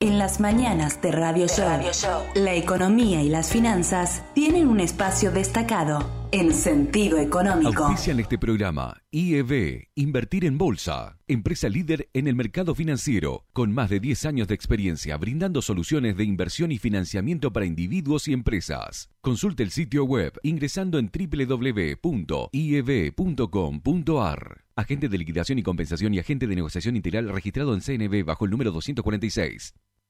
En las mañanas de Radio, Show, la economía y las finanzas tienen un espacio destacado en sentido económico. Auspician este programa IEB, Invertir en Bolsa, empresa líder en el mercado financiero, con más de 10 años de experiencia brindando soluciones de inversión y financiamiento para individuos y empresas. Consulte el sitio web ingresando en www.ieb.com.ar. Agente de liquidación y compensación y agente de negociación integral registrado en CNB bajo el número 246.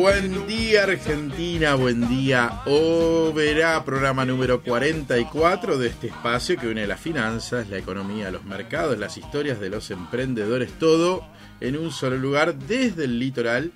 Buen día Argentina, buen día Oberá, programa número 44 de este espacio que une las finanzas, la economía, los mercados, las historias de los emprendedores, todo en un solo lugar desde el litoral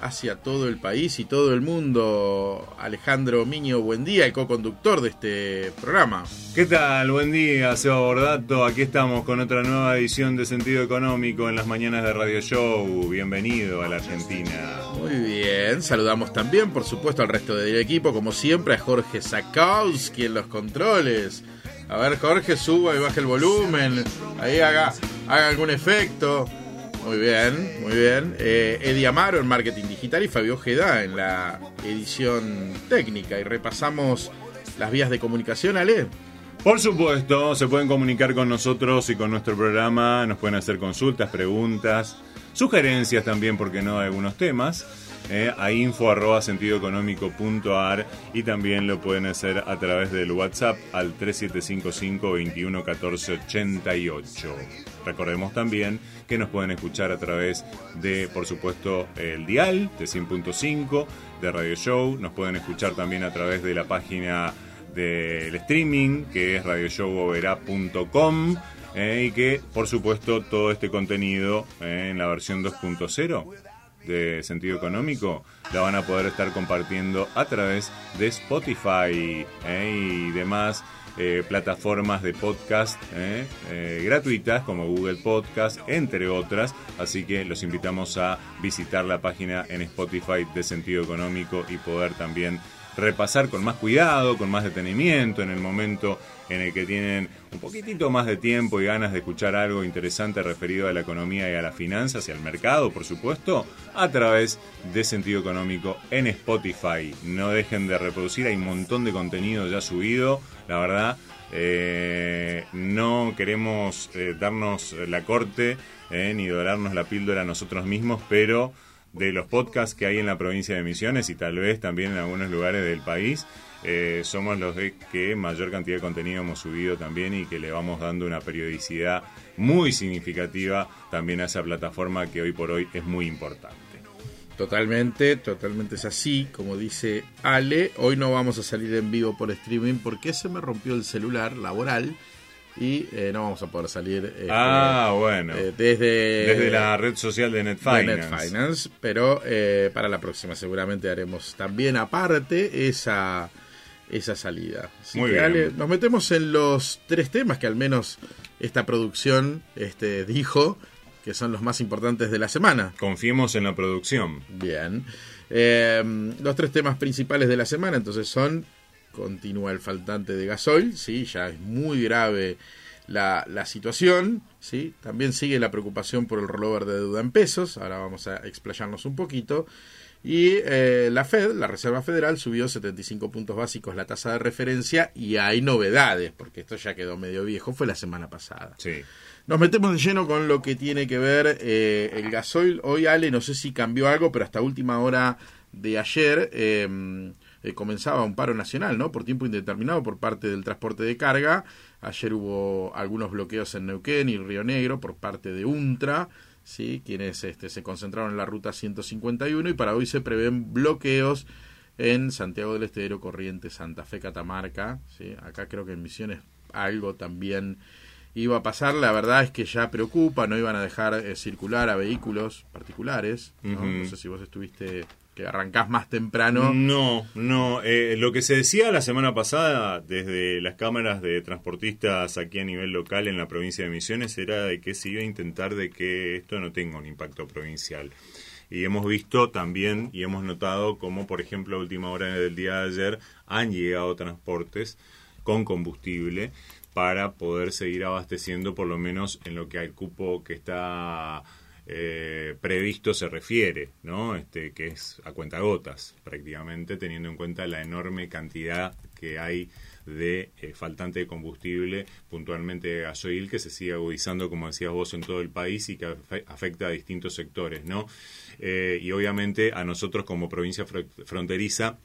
hacia todo el país y todo el mundo. Alejandro Miño, buen día, el co-conductor de este programa. ¿Qué tal? Buen día, Seba Bordato. Aquí estamos con otra nueva edición de Sentido Económico en las mañanas de Radio Show. Bienvenido a la Argentina. Muy bien, saludamos también, por supuesto, al resto del equipo, como siempre, a Jorge Sakowski en los controles. A ver, Jorge, suba y baja el volumen. Ahí haga, haga algún efecto. Muy bien, muy bien. Eh, Eddie Amaro en Marketing Digital y Fabio Ojeda en la edición técnica. Y repasamos las vías de comunicación, Ale. Por supuesto, se pueden comunicar con nosotros y con nuestro programa. Nos pueden hacer consultas, preguntas, sugerencias también, porque no, de algunos temas. Eh, a info arroba sentidoeconómico.ar y también lo pueden hacer a través del WhatsApp al 3755 21 14 88. Recordemos también que nos pueden escuchar a través de, por supuesto, el dial de 100.5 de Radio Show. Nos pueden escuchar también a través de la página del streaming que es radioshowovera.com eh, y que, por supuesto, todo este contenido eh, en la versión 2.0 de sentido económico la van a poder estar compartiendo a través de Spotify eh, y demás eh, plataformas de podcast eh, gratuitas como Google Podcast, entre otras. Así que los invitamos a visitar la página en Spotify de sentido económico y poder también repasar con más cuidado, con más detenimiento en el momento en el que tienen un poquitito más de tiempo y ganas de escuchar algo interesante referido a la economía y a las finanzas y al mercado, por supuesto, a través de Sentido Económico en Spotify. No dejen de reproducir, hay un montón de contenido ya subido, la verdad. Eh, no queremos eh, darnos la corte eh, ni dorarnos la píldora a nosotros mismos, pero de los podcasts que hay en la provincia de Misiones y tal vez también en algunos lugares del país, eh, somos los de que mayor cantidad de contenido hemos subido también y que le vamos dando una periodicidad muy significativa también a esa plataforma que hoy por hoy es muy importante. Totalmente, totalmente es así, como dice Ale, hoy no vamos a salir en vivo por streaming porque se me rompió el celular laboral y eh, no vamos a poder salir este, ah, bueno. Eh, desde, desde la red social de NetFinance. pero para la próxima seguramente haremos también aparte esa esa salida. Muy bien. nos metemos en los tres temas que al menos esta producción este, dijo que son los más importantes de la semana. Confiemos en la producción. Bien. Eh, los tres temas principales de la semana entonces son, continúa el faltante de gasoil, ¿sí? ya es muy grave la, la situación, ¿sí? también sigue la preocupación por el rollover de deuda en pesos, ahora vamos a explayarnos un poquito. Y eh, la Fed, la Reserva Federal, subió 75 puntos básicos la tasa de referencia y hay novedades, porque esto ya quedó medio viejo, fue la semana pasada. Sí. Nos metemos de lleno con lo que tiene que ver eh, el gasoil. Hoy, Ale, no sé si cambió algo, pero hasta última hora de ayer em, eh, comenzaba un paro nacional, ¿no? Por tiempo indeterminado por parte del transporte de carga. Ayer hubo algunos bloqueos en Neuquén y Río Negro por parte de UNTRA ¿sí? quienes este, se concentraron en la ruta 151 y para hoy se prevén bloqueos en Santiago del Estero, Corrientes, Santa Fe, Catamarca. ¿sí? Acá creo que en Misiones algo también iba a pasar. La verdad es que ya preocupa, no iban a dejar eh, circular a vehículos particulares. ¿no? no sé si vos estuviste que arrancás más temprano. No, no. Eh, lo que se decía la semana pasada desde las cámaras de transportistas aquí a nivel local en la provincia de Misiones era de que se iba a intentar de que esto no tenga un impacto provincial. Y hemos visto también y hemos notado como, por ejemplo, a última hora del día de ayer han llegado transportes con combustible para poder seguir abasteciendo por lo menos en lo que al cupo que está eh, previsto se refiere, ¿no? Este, que es a cuentagotas prácticamente, teniendo en cuenta la enorme cantidad que hay de eh, faltante de combustible, puntualmente gasoil, que se sigue agudizando, como decías vos, en todo el país y que afecta a distintos sectores, ¿no? Eh, y obviamente a nosotros como provincia fronteriza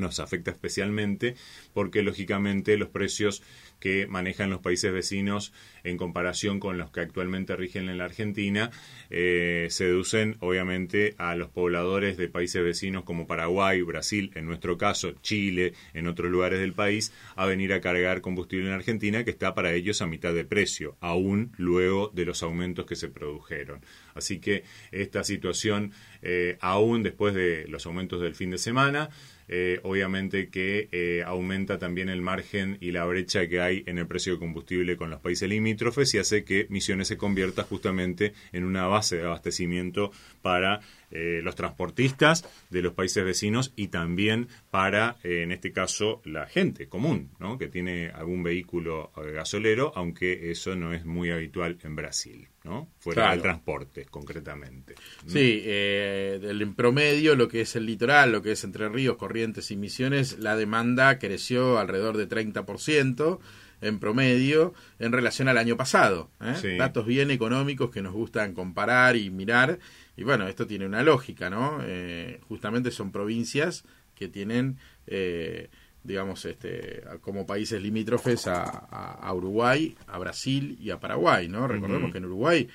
nos afecta especialmente porque lógicamente los precios que manejan los países vecinos en comparación con los que actualmente rigen en la Argentina eh, se deducen obviamente a los pobladores de países vecinos como Paraguay, Brasil, en nuestro caso Chile, en otros lugares del país, a venir a cargar combustible en Argentina que está para ellos a mitad de precio, aún luego de los aumentos que se produjeron. Así que esta situación, eh, aún después de los aumentos del fin de semana, eh, obviamente que eh, aumenta también el margen y la brecha que hay en el precio de combustible con los países limítrofes y hace que Misiones se convierta justamente en una base de abastecimiento para eh, los transportistas de los países vecinos y también para, eh, en este caso, la gente común, ¿no? que tiene algún vehículo eh, gasolero, aunque eso no es muy habitual en Brasil, ¿no? fuera del transporte, concretamente. Sí, en promedio, lo que es el litoral, lo que es Entre Ríos, Corrientes y Misiones, la demanda creció alrededor de 30% en promedio en relación al año pasado. Datos bien económicos que nos gustan comparar y mirar y bueno, esto tiene una lógica, ¿no? Eh, justamente son provincias que tienen, eh, digamos, este, como países limítrofes a, Uruguay, a Brasil y a Paraguay, ¿no? Recordemos que en Uruguay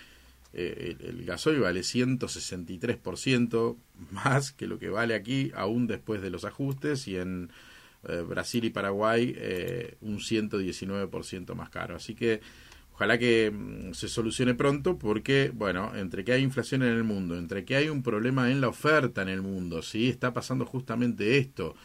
eh, el, el, gasoil vale 163% más que lo que vale aquí, aún después de los ajustes, y en Brasil y Paraguay un 119% más caro. Así que Ojalá que mm, se solucione pronto porque, bueno, entre que hay inflación en el mundo, entre que hay un problema en la oferta en el mundo, ¿sí? Está pasando justamente esto.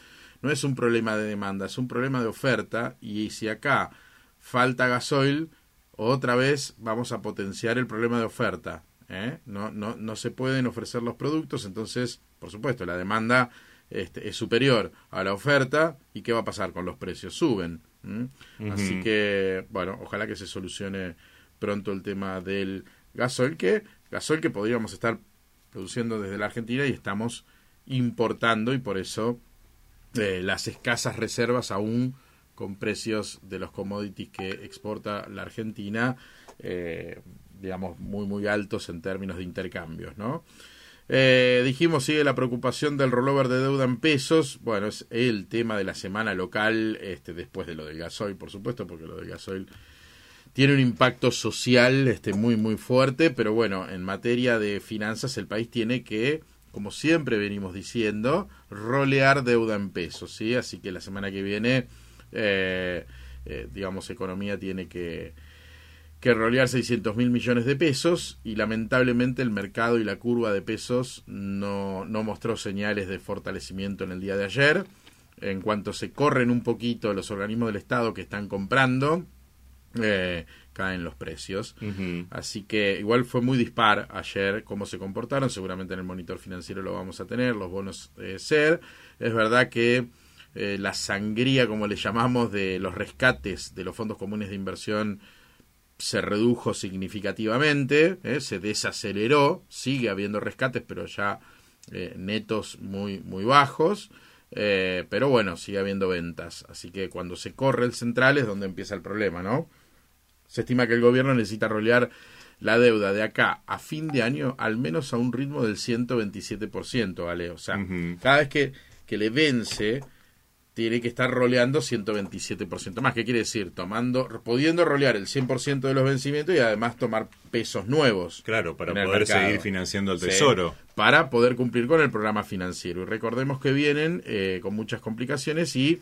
No es un problema de demanda, es un problema de oferta y si acá falta gasoil, otra vez vamos a potenciar el problema de oferta. ¿eh? No, no, no se pueden ofrecer los productos, entonces, por supuesto, la demanda este, es superior a la oferta y ¿qué va a pasar con los precios? Suben. Así que, bueno, ojalá que se solucione pronto el tema del gasoil, que gasoil que podríamos estar produciendo desde la Argentina y estamos importando y por eso las escasas reservas aún con precios de los commodities que exporta la Argentina, eh, digamos, muy, muy altos en términos de intercambios, ¿no? Eh, dijimos, sigue la preocupación del rollover de deuda en pesos. Bueno, es el tema de la semana local, este, después de lo del gasoil, por supuesto, porque lo del gasoil tiene un impacto social este, muy, muy fuerte. Pero bueno, en materia de finanzas, el país tiene que, como siempre venimos diciendo, rolear deuda en pesos. ¿sí? Así que la semana que viene, eh, eh, digamos, economía tiene que que rolear 600 mil millones de pesos y lamentablemente el mercado y la curva de pesos no, no mostró señales de fortalecimiento en el día de ayer. En cuanto se corren un poquito los organismos del Estado que están comprando, eh, caen los precios. Así que igual fue muy dispar ayer cómo se comportaron. Seguramente en el monitor financiero lo vamos a tener, los bonos de SER. Es verdad que eh, la sangría, como le llamamos, de los rescates de los fondos comunes de inversión se redujo significativamente, ¿eh? se desaceleró, sigue habiendo rescates, pero ya eh, netos muy, muy bajos, eh, pero bueno, sigue habiendo ventas. Así que cuando se corre el central es donde empieza el problema, ¿no? Se estima que el gobierno necesita rolear la deuda de acá a fin de año al menos a un ritmo del 127%, ¿vale? O sea, cada vez que, que le vence tiene que estar roleando 127% más. ¿Qué quiere decir? Tomando, pudiendo rolear el 100% de los vencimientos y además tomar pesos nuevos. Claro, para poder seguir financiando el tesoro. para poder cumplir con el programa financiero. Y recordemos que vienen eh, con muchas complicaciones y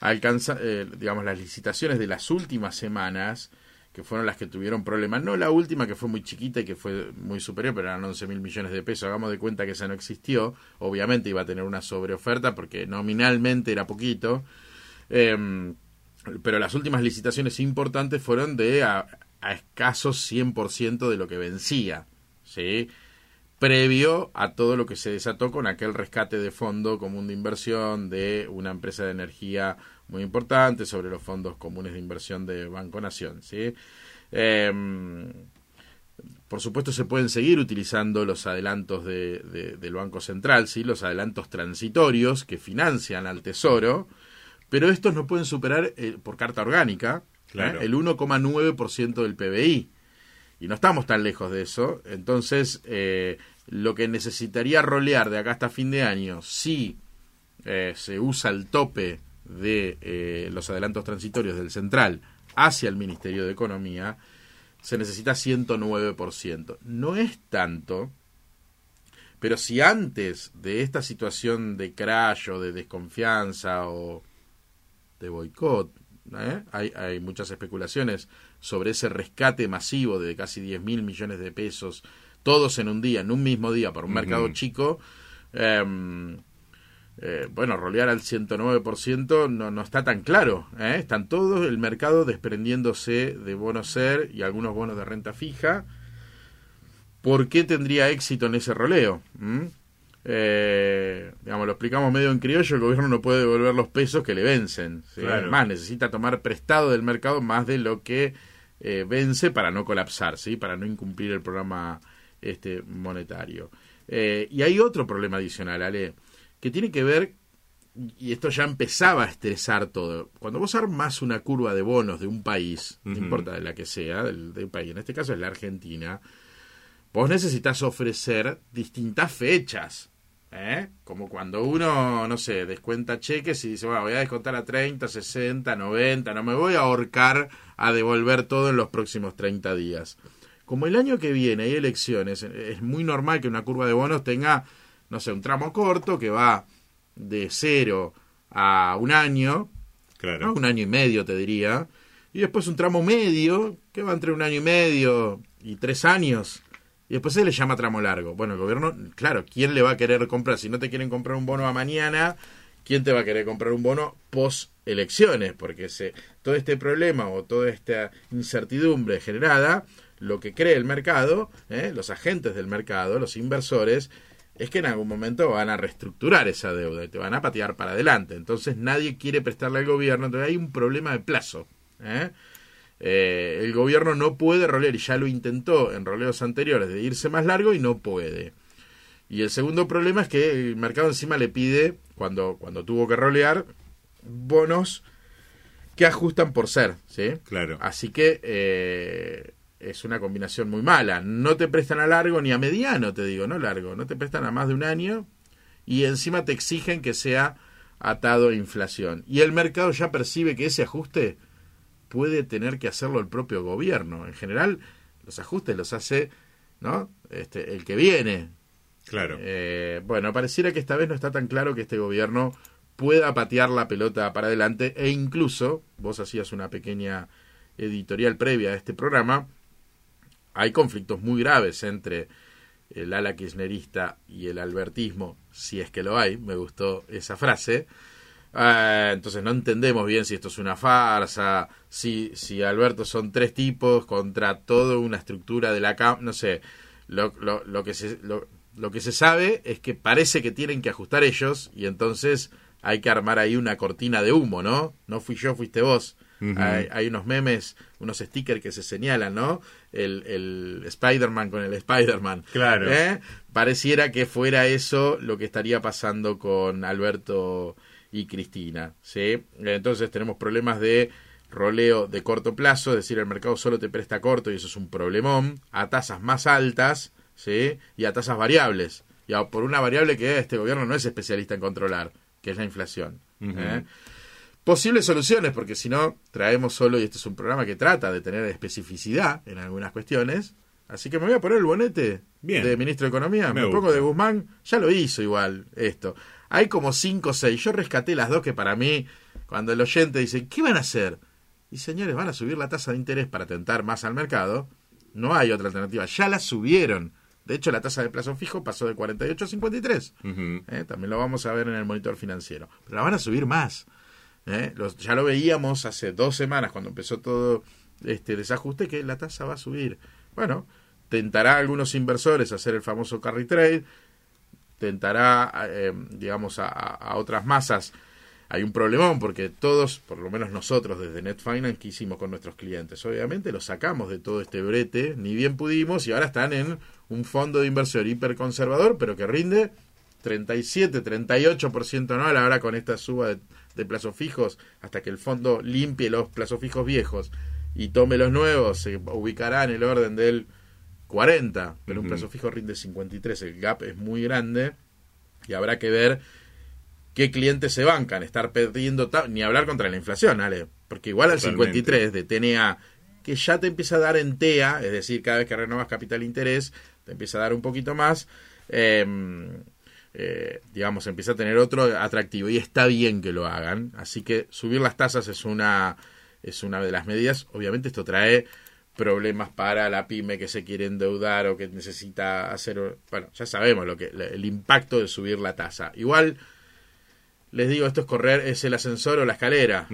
alcanza, eh, digamos, las licitaciones de las últimas semanas que fueron las que tuvieron problemas. No la última, que fue muy chiquita y que fue muy superior, pero eran 11 mil millones de pesos. Hagamos de cuenta que esa no existió. Obviamente iba a tener una sobreoferta porque nominalmente era poquito. Em, pero las últimas licitaciones importantes fueron de a, a escasos 100% de lo que vencía. ¿sí? previo a todo lo que se desató con aquel rescate de fondo común de inversión de una empresa de energía muy importante sobre los fondos comunes de inversión de Banco Nación. ¿sí? Em, por supuesto se pueden seguir utilizando los adelantos de, del Banco Central, ¿sí? los adelantos transitorios que financian al Tesoro, pero estos no pueden superar eh, por carta orgánica ¿eh? el 1,9% del PBI. Y no estamos tan lejos de eso. Entonces, eh, lo que necesitaría rolear de acá hasta fin de año, si se usa el tope de eh, los adelantos transitorios del central hacia el Ministerio de Economía, se necesita 109%. No es tanto, pero si antes de esta situación de crash o de desconfianza o de boicot, ¿eh? hay, hay, muchas especulaciones sobre ese rescate masivo de casi 10 mil millones de pesos, todos en un día, en un mismo día, por un mercado chico, eh, eh, bueno, rolear al 109% no, no está tan claro. ¿eh? Están todos el mercado desprendiéndose de bonos ser y algunos bonos de renta fija. ¿Por qué tendría éxito en ese roleo? ¿Mm? Eh, digamos, lo explicamos medio en criollo, el gobierno no puede devolver los pesos que le vencen. Además, necesita tomar prestado del mercado más de lo que vence para no colapsar, ¿sí? para no incumplir el programa este, monetario. y hay otro problema adicional, Ale que tiene que ver, y esto ya empezaba a estresar todo, cuando vos armás una curva de bonos de un país, no importa de la que sea, del, país, en este caso es la Argentina, vos necesitas ofrecer distintas fechas. ¿Eh? Como cuando uno, no sé, descuenta cheques y dice, bueno, voy a descontar a 30, 60, 90, no me voy a ahorcar a devolver todo en los próximos 30 días. Como el año que viene hay elecciones, es muy normal que una curva de bonos tenga no sé, un tramo corto que va de cero a un año, claro. un año y medio te diría, y después un tramo medio que va entre un año y medio y tres años, y después se le llama tramo largo. Bueno, el gobierno, claro, ¿quién le va a querer comprar? Si no te quieren comprar un bono a mañana, ¿quién te va a querer comprar un bono post elecciones? Porque se, todo este problema o toda esta incertidumbre generada, lo que cree el mercado, ¿eh? los agentes del mercado, los inversores, es que en algún momento van a reestructurar esa deuda y te van a patear para adelante. Entonces nadie quiere prestarle al gobierno, entonces hay un problema de plazo. ¿eh? Eh, el gobierno no puede rolear, y ya lo intentó en roleos anteriores, de irse más largo y no puede. Y el segundo problema es que el mercado encima le pide, cuando, cuando tuvo que rolear, bonos que ajustan por ser. ¿sí? Claro. Así que eh, es una combinación muy mala. No te prestan a largo ni a mediano, te digo, no largo. No te prestan a más de un año y encima te exigen que sea atado a inflación. Y el mercado ya percibe que ese ajuste puede tener que hacerlo el propio gobierno. En general, los ajustes los hace ¿no? este, el que viene. Claro. Eh, bueno, pareciera que esta vez no está tan claro que este gobierno pueda patear la pelota para adelante e incluso, vos hacías una pequeña editorial previa a este programa, hay conflictos muy graves entre el ala kirchnerista y el albertismo, si es que lo hay, me gustó esa frase. Ah, entonces no entendemos bien si esto es una farsa, si, si Alberto son tres tipos contra toda una estructura de la CAM, no sé, lo, lo, lo que se, lo, lo que se sabe es que parece que tienen que ajustar ellos y entonces hay que armar ahí una cortina de humo, ¿no? No fui yo, fuiste vos hay, unos memes, unos stickers que se señalan, ¿no? El, el Spider-Man con el Spider-Man. Claro. ¿Eh? Pareciera que fuera eso lo que estaría pasando con Alberto y Cristina, ¿sí? Entonces tenemos problemas de roleo de corto plazo, es decir, el mercado solo te presta corto y eso es un problemón, a tasas más altas, ¿sí? Y a tasas variables. Y por una variable que este gobierno no es especialista en controlar, que es la inflación. ¿eh? Posibles soluciones, porque si no, traemos solo, y este es un programa que trata de tener especificidad en algunas cuestiones. Así que me voy a poner el bonete de ministro de Economía. Me, pongo de Guzmán. Ya lo hizo igual esto. Hay como cinco o seis. Yo rescaté las dos que para mí, cuando el oyente dice, ¿qué van a hacer? Y señores, van a subir la tasa de interés para tentar más al mercado. No hay otra alternativa. Ya la subieron. De hecho, la tasa de plazo fijo pasó de 48 a 53. Eh, también lo vamos a ver en el monitor financiero. Pero la van a subir más. ¿Eh? ya lo veíamos hace dos semanas cuando empezó todo este desajuste que la tasa va a subir. Bueno, tentará a algunos inversores hacer el famoso carry trade, tentará, eh, digamos, a, otras masas. Hay un problemón porque todos, por lo menos nosotros desde Net Finance, ¿qué hicimos con nuestros clientes? Obviamente los sacamos de todo este brete, ni bien pudimos, y ahora están en un fondo de inversión hiperconservador, pero que rinde 37, 38% anual ahora con esta suba de, de plazos fijos hasta que el fondo limpie los plazos fijos viejos y tome los nuevos, se ubicará en el orden del 40, pero un plazo fijo rinde 53, el gap es muy grande y habrá que ver qué clientes se bancan, estar perdiendo, ni hablar contra la inflación, Ale, porque igual al 53 de TNA, que ya te empieza a dar en TEA, es decir, cada vez que renovas capital interés, te empieza a dar un poquito más, eh, eh, digamos, empieza a tener otro atractivo y está bien que lo hagan. Así que subir las tasas es una, es una de las medidas. Obviamente esto trae problemas para la pyme que se quiere endeudar o que necesita hacer, bueno, ya sabemos lo que el impacto de subir la tasa. Igual les digo, esto es correr es el ascensor o la escalera.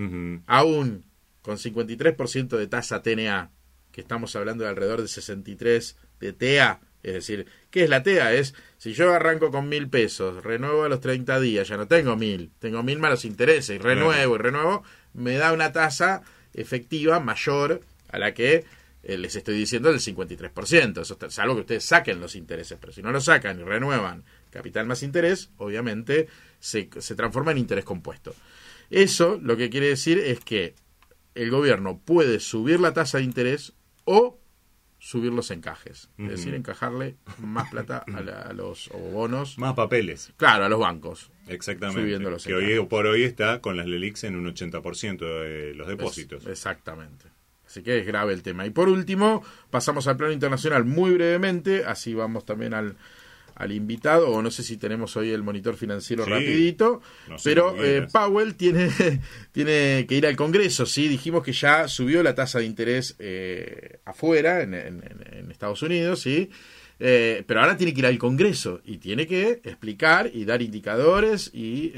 Aún con 53% de tasa TNA, que estamos hablando de alrededor de 63 de TEA, es decir, ¿qué es la TEA? Es, si yo arranco con mil pesos, renuevo a los 30 días, ya no tengo mil, tengo mil malos intereses, y renuevo y renuevo, me da una tasa efectiva mayor a la que eh, les estoy diciendo del 53%. Eso es algo que ustedes saquen los intereses, pero si no lo sacan y renuevan capital más interés, obviamente se, se transforma en interés compuesto. Eso lo que quiere decir es que el gobierno puede subir la tasa de interés o subir los encajes. Es decir, encajarle más plata a, los bonos. Más papeles. Claro, a los bancos. Exactamente. que hoy por hoy está con las LELIX en un 80% de los depósitos. exactamente. Así que es grave el tema. Y por último, pasamos al plano internacional muy brevemente, así vamos también al, al invitado, o no sé si tenemos hoy el monitor financiero rapidito, pero eh, Powell tiene, tiene que ir al Congreso, ¿sí? Dijimos que ya subió la tasa de interés eh, afuera, en, en, Estados Unidos, ¿sí? Eh, pero ahora tiene que ir al Congreso y tiene que explicar y dar indicadores y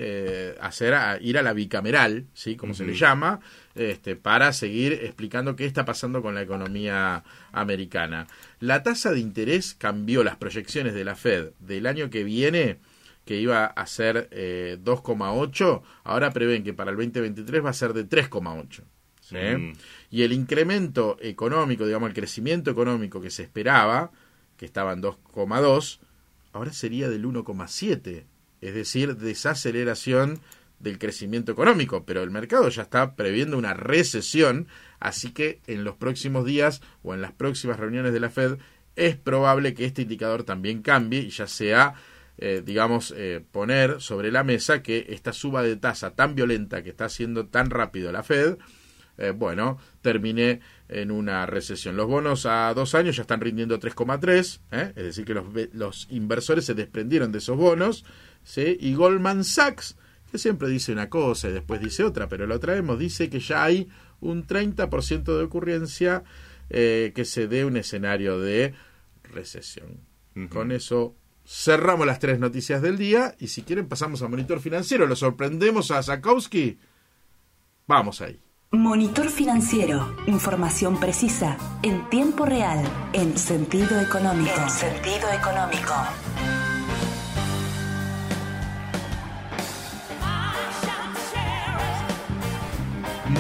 hacer ir a la bicameral, ¿sí? Como se le llama, este, para seguir explicando qué está pasando con la economía americana. La tasa de interés cambió las proyecciones de la Fed del año que viene, que iba a ser 2,8, eh, ahora prevén que para el 2023 va a ser de 3,8. Mm. Y el incremento económico, digamos, el crecimiento económico que se esperaba, que estaba en 2,2, ahora sería del 1,7. Es decir, desaceleración del crecimiento económico, pero el mercado ya está previendo una recesión, así que en los próximos días o en las próximas reuniones de la Fed es probable que este indicador también cambie y ya sea, eh, digamos, eh, poner sobre la mesa que esta suba de tasa tan violenta que está haciendo tan rápido la Fed, eh, bueno, termine en una recesión. Los bonos a dos años ya están rindiendo 3,3, es decir, que los, los, inversores se desprendieron de esos bonos, ¿sí? y Goldman Sachs que siempre dice una cosa y después dice otra, pero lo traemos, dice que ya hay un 30% de ocurrencia eh, que se dé un escenario de recesión. Con eso cerramos las tres noticias del día y si quieren pasamos a monitor financiero, lo sorprendemos a Zakowski. Vamos ahí. Monitor financiero, información precisa, en tiempo real, en sentido económico. En sentido económico.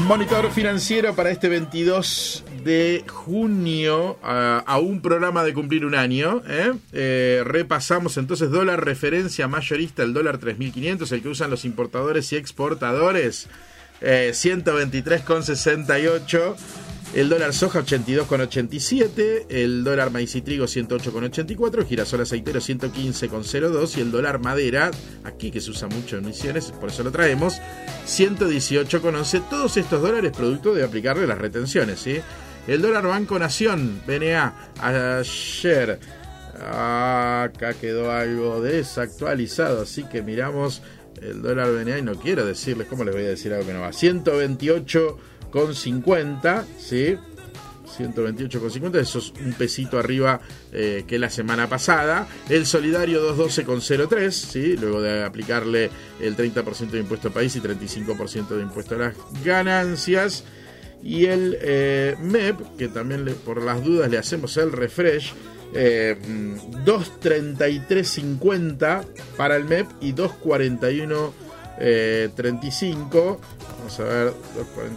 Monitor financiero para este 22 de junio, a, un programa de cumplir un año. ¿eh? Eh, repasamos entonces dólar referencia mayorista, el dólar 3500, el que usan los importadores y exportadores, eh, 123,68. El dólar soja 82,87, el dólar maíz y trigo 108,84, girasol aceitero 115,02 y el dólar madera, aquí que se usa mucho en misiones, por eso lo traemos, 118,11. Todos estos dólares producto de aplicarle las retenciones, ¿sí? El dólar Banco Nación, BNA, ayer, acá quedó algo desactualizado, así que miramos el dólar BNA y no quiero decirles, ¿cómo les voy a decir algo que no va? 128 con 50, ¿sí? 128,50, eso es un pesito arriba eh, que la semana pasada. El solidario 212,03, ¿sí? luego de aplicarle el 30% de impuesto a país y 35% de impuesto a las ganancias. Y el eh, MEP, que también por las dudas le hacemos el refresh, eh, 233.50 para el MEP y 241.35 Vamos a ver,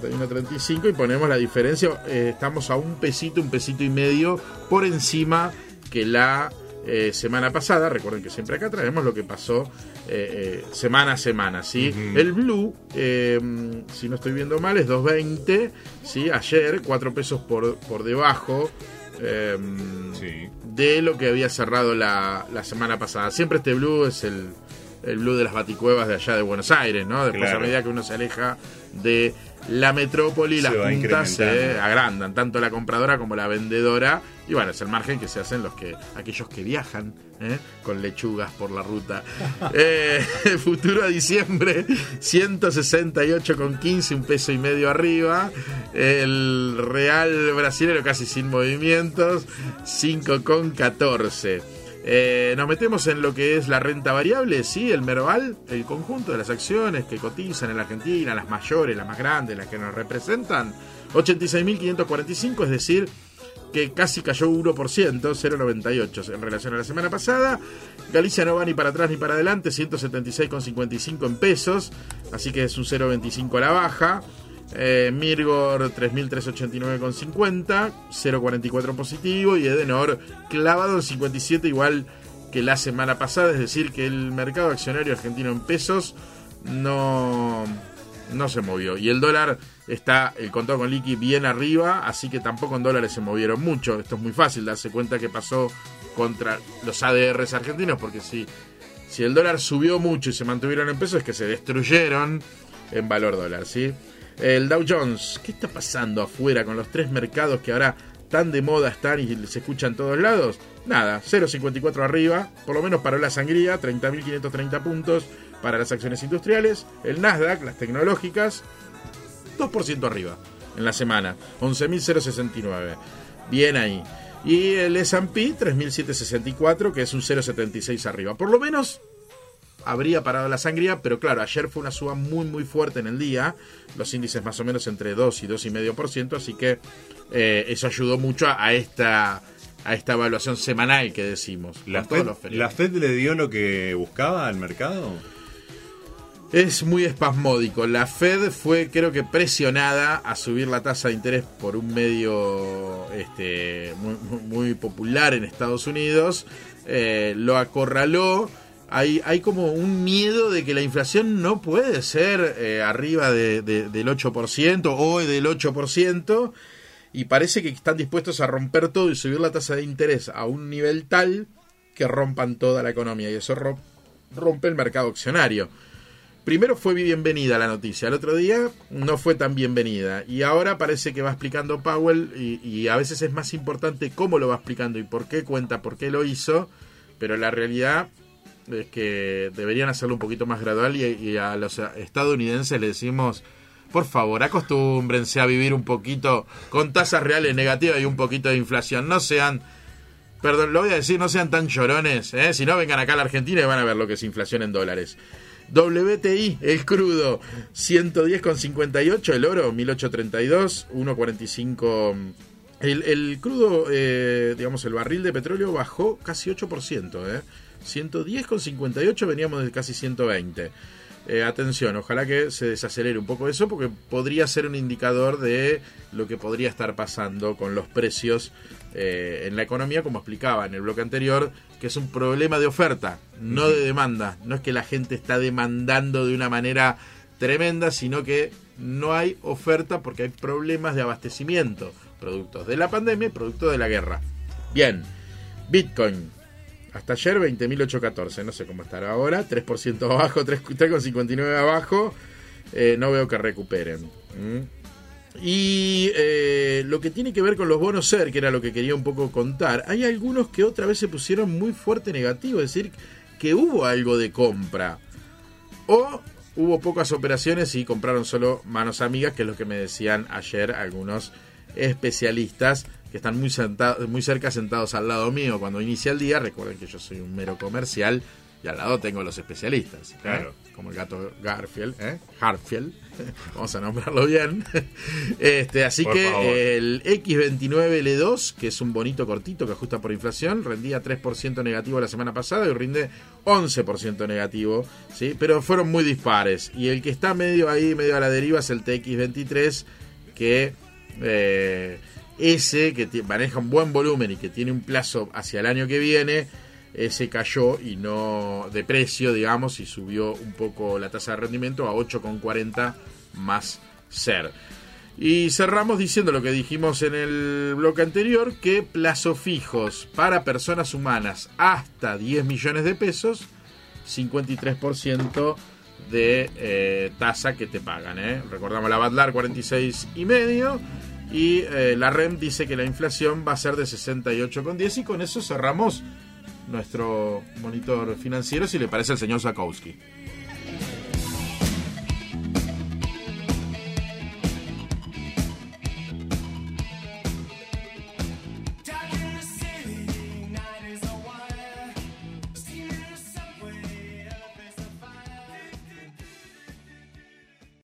241.35 y ponemos la diferencia. Eh, estamos a un pesito, un pesito y medio por encima que la eh, semana pasada. Recuerden que siempre acá traemos lo que pasó eh, semana a semana. ¿sí? El blue, si no estoy viendo mal, es 2.20. ¿sí? Ayer, 4 pesos por, por debajo. De lo que había cerrado la, la semana pasada. Siempre este blue es el, el blue de las baticuevas de allá de Buenos Aires, ¿no? Después a medida que uno se aleja de la metrópoli, las puntas se agrandan, tanto la compradora como la vendedora. Y bueno, es el margen que se hacen los que aquellos que viajan ¿eh? con lechugas por la ruta. eh, futuro a diciembre, 168,15, un peso y medio arriba. El real brasilero casi sin movimientos, 5,14. Eh, nos metemos en lo que es la renta variable, sí, el Merval, el conjunto de las acciones que cotizan en la Argentina, las mayores, las más grandes, las que nos representan, 86.545, es decir, que casi cayó 1%, 0,98 en relación a la semana pasada. Galicia no va ni para atrás ni para adelante, 176,55 en pesos, así que es un 0,25 a la baja. Eh, Mirgor 3.389,50, 0.44 positivo y Edenor clavado en 57 igual que la semana pasada, es decir, que el mercado accionario argentino en pesos no, no se movió. Y el dólar está, el contado con liqui bien arriba, así que tampoco en dólares se movieron mucho. Esto es muy fácil darse cuenta que pasó contra los ADRs argentinos, porque si, si el dólar subió mucho y se mantuvieron en pesos, es que se destruyeron en valor dólar, ¿sí? El Dow Jones, ¿qué está pasando afuera con los tres mercados que ahora tan de moda están y se escuchan en todos lados? Nada, 0,54 arriba, por lo menos paró la sangría, 30.530 puntos para las acciones industriales. El Nasdaq, las tecnológicas, 2% arriba en la semana, 11.069. Bien ahí. Y el S&P 3.764, que es un 0,76 arriba. Por lo menos habría parado la sangría, pero claro, ayer fue una suba muy muy fuerte en el día, los índices más o menos entre 2 y 2,5%, así que eh, eso ayudó mucho a, esta a esta evaluación semanal que decimos. ¿La Fed, ¿La Fed le dio lo que buscaba al mercado? Es muy espasmódico. La Fed fue, creo que, presionada a subir la tasa de interés por un medio este, muy, popular en Estados Unidos. Eh, lo acorraló hay, hay como un miedo de que la inflación no puede ser eh, arriba de, del 8% o del 8%, y parece que están dispuestos a romper todo y subir la tasa de interés a un nivel tal que rompan toda la economía, y eso rompe el mercado accionario. Primero fue bienvenida la noticia, el otro día no fue tan bienvenida, y ahora parece que va explicando Powell, y, y a veces es más importante cómo lo va explicando y por qué cuenta, por qué lo hizo, pero la realidad es que deberían hacerlo un poquito más gradual y, a los estadounidenses les decimos, por favor, acostúmbrense a vivir un poquito con tasas reales negativas y un poquito de inflación. No sean, perdón, lo voy a decir, no sean tan llorones. ¿eh? Si no, vengan acá a la Argentina y van a ver lo que es inflación en dólares. WTI, el crudo, 110,58, el oro, 1832, 1,45. El, crudo, eh, digamos, el barril de petróleo bajó casi 8%, ¿eh? 110,58 veníamos de casi 120. Eh, atención, ojalá que se desacelere un poco eso porque podría ser un indicador de lo que podría estar pasando con los precios eh, en la economía, como explicaba en el bloque anterior, que es un problema de oferta, no de demanda. No es que la gente está demandando de una manera tremenda, sino que no hay oferta porque hay problemas de abastecimiento. productos de la pandemia y producto de la guerra. Bien, Bitcoin. Hasta ayer 20.814, no sé cómo estará ahora, 3% abajo, 3,59 abajo, eh, no veo que recuperen. Y eh, lo que tiene que ver con los bonos SER, que era lo que quería un poco contar, hay algunos que otra vez se pusieron muy fuerte negativo, es decir, que hubo algo de compra. O hubo pocas operaciones y compraron solo manos amigas, que es lo que me decían ayer algunos especialistas que están muy, muy cerca sentados al lado mío cuando inicia el día. Recuerden que yo soy un mero comercial y al lado tengo los especialistas. ¿eh? Claro. Como el gato Garfield, ¿eh? Vamos a nombrarlo bien. Este, así que el X29L2, que es un bonito cortito que ajusta por inflación, rendía 3% negativo la semana pasada y rinde 11% negativo. ¿sí? Pero fueron muy dispares. Y el que está medio ahí, medio a la deriva, es el TX23, que. Eh, ese que maneja un buen volumen y que tiene un plazo hacia el año que viene, ese cayó y no de precio, digamos, y subió un poco la tasa de rendimiento a 8,40 más ser. Y cerramos diciendo lo que dijimos en el bloque anterior, que plazos fijos para personas humanas hasta 10 millones de pesos, 53% de eh, tasa que te pagan. ¿eh? Recordamos la Badlar 46 y medio y eh, la REM dice que la inflación va a ser de 68,10 y con eso cerramos nuestro monitor financiero, si le parece al señor Zakowski.